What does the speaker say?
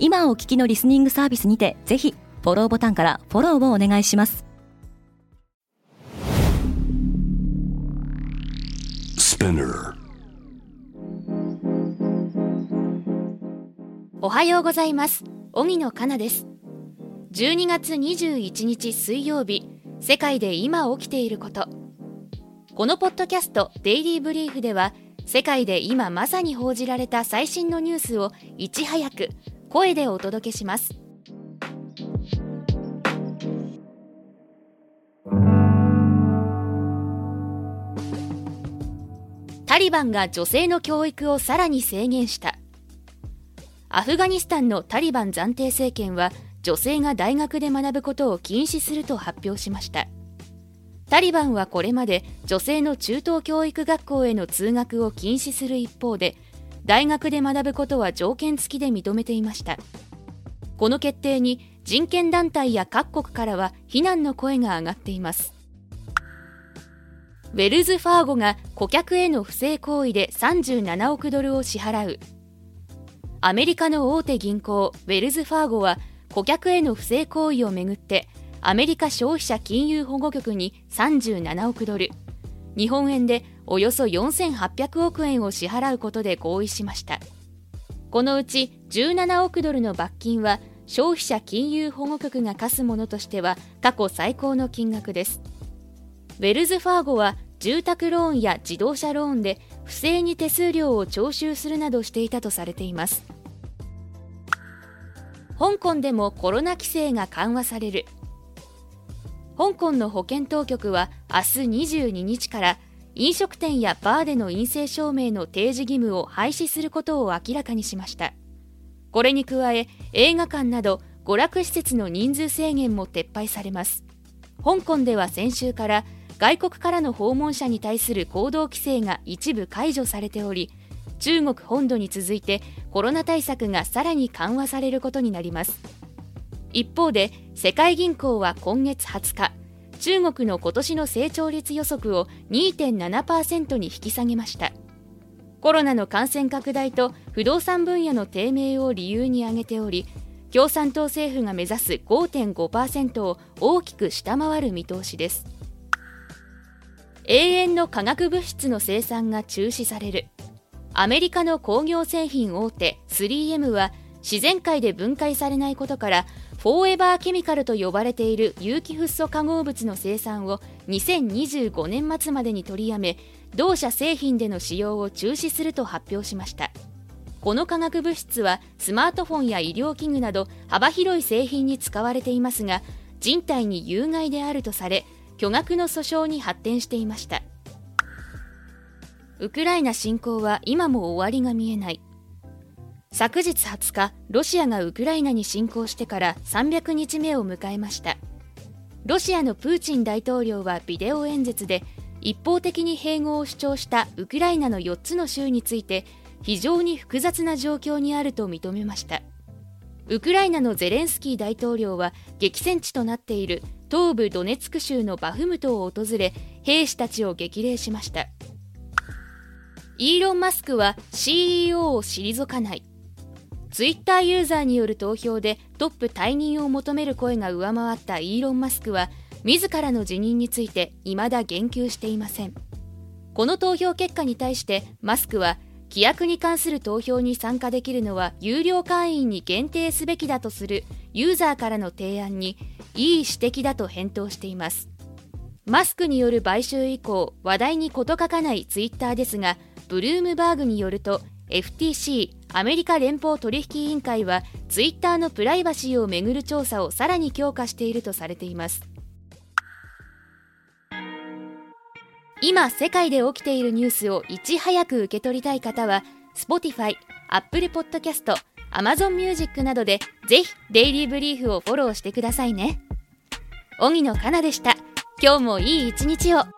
今お聞きのリスニングサービスにてぜひフォローボタンからフォローをお願いします。おはようございます。荻野かなです。12月21日水曜日世界で今起きていること。このポッドキャストデイリーブリーフでは世界で今まさに報じられた最新のニュースをいち早く声でお届けします。タリバンが女性の教育をさらに制限した。アフガニスタンのタリバン暫定政権は女性が大学で学ぶことを禁止すると発表しました。タリバンはこれまで女性の中等教育学校への通学を禁止する一方で大学で学ぶことは条件付きで認めていました。この決定に人権団体や各国からは非難の声が上がっています。ウェルズ・ファーゴが顧客への不正行為で37億ドルを支払う。アメリカの大手銀行ウェルズ・ファーゴは顧客への不正行為をめぐってアメリカ消費者金融保護局に37億ドル。日本円でおよそ4800億円を支払うことで合意しました。このうち17億ドルの罰金は消費者金融保護局が課すものとしては過去最高の金額です。ウェルズファーゴは住宅ローンや自動車ローンで不正に手数料を徴収するなどしていたとされています。香港でもコロナ規制が緩和される。香港の保健当局は明日22日から飲食店やバーでの陰性証明の提示義務を廃止することを明らかにしました。これに加え映画館など娯楽施設の人数制限も撤廃されます。香港では先週から外国からの訪問者に対する行動規制が一部解除されており中国本土に続いてコロナ対策がさらに緩和されることになります。一方で世界銀行は今月20日中国の今年の成長率予測を2.7%に引き下げました。コロナの感染拡大と不動産分野の低迷を理由に挙げており共産党政府が目指す5.5%を大きく下回る見通しです。永遠の化学物質の生産が中止される。アメリカの工業製品大手 3M は自然界で分解されないことからフォーエバーケミカルと呼ばれている有機フッ素化合物の生産を2025年末までに取りやめ同社製品での使用を中止すると発表しました。この化学物質はスマートフォンや医療器具など幅広い製品に使われていますが人体に有害であるとされ巨額の訴訟に発展していました。ウクライナ侵攻は今も終わりが見えない。昨日20日ロシアがウクライナに侵攻してから300日目を迎えました。ロシアのプーチン大統領はビデオ演説で一方的に併合を主張したウクライナの4つの州について非常に複雑な状況にあると認めました。ウクライナのゼレンスキー大統領は激戦地となっている東部ドネツク州のバフムトを訪れ兵士たちを激励しました。イーロン・マスクは CEO を退かない。ツイッターユーザーによる投票でトップ退任を求める声が上回ったイーロン・マスクは自らの辞任について未だ言及していませんこの投票結果に対してマスクは規約に関する投票に参加できるのは有料会員に限定すべきだとするユーザーからの提案にいい指摘だと返答していますマスクによる買収以降話題に事欠かないツイッターですがブルームバーグによると FTC アメリカ連邦取引委員会はツイッターのプライバシーをめぐる調査をさらに強化しているとされています。今世界で起きているニュースをいち早く受け取りたい方は Spotify、Apple Podcast、Amazon Music などでぜひデイリーブリーフをフォローしてくださいね。荻野かなでした。今日もいい一日を。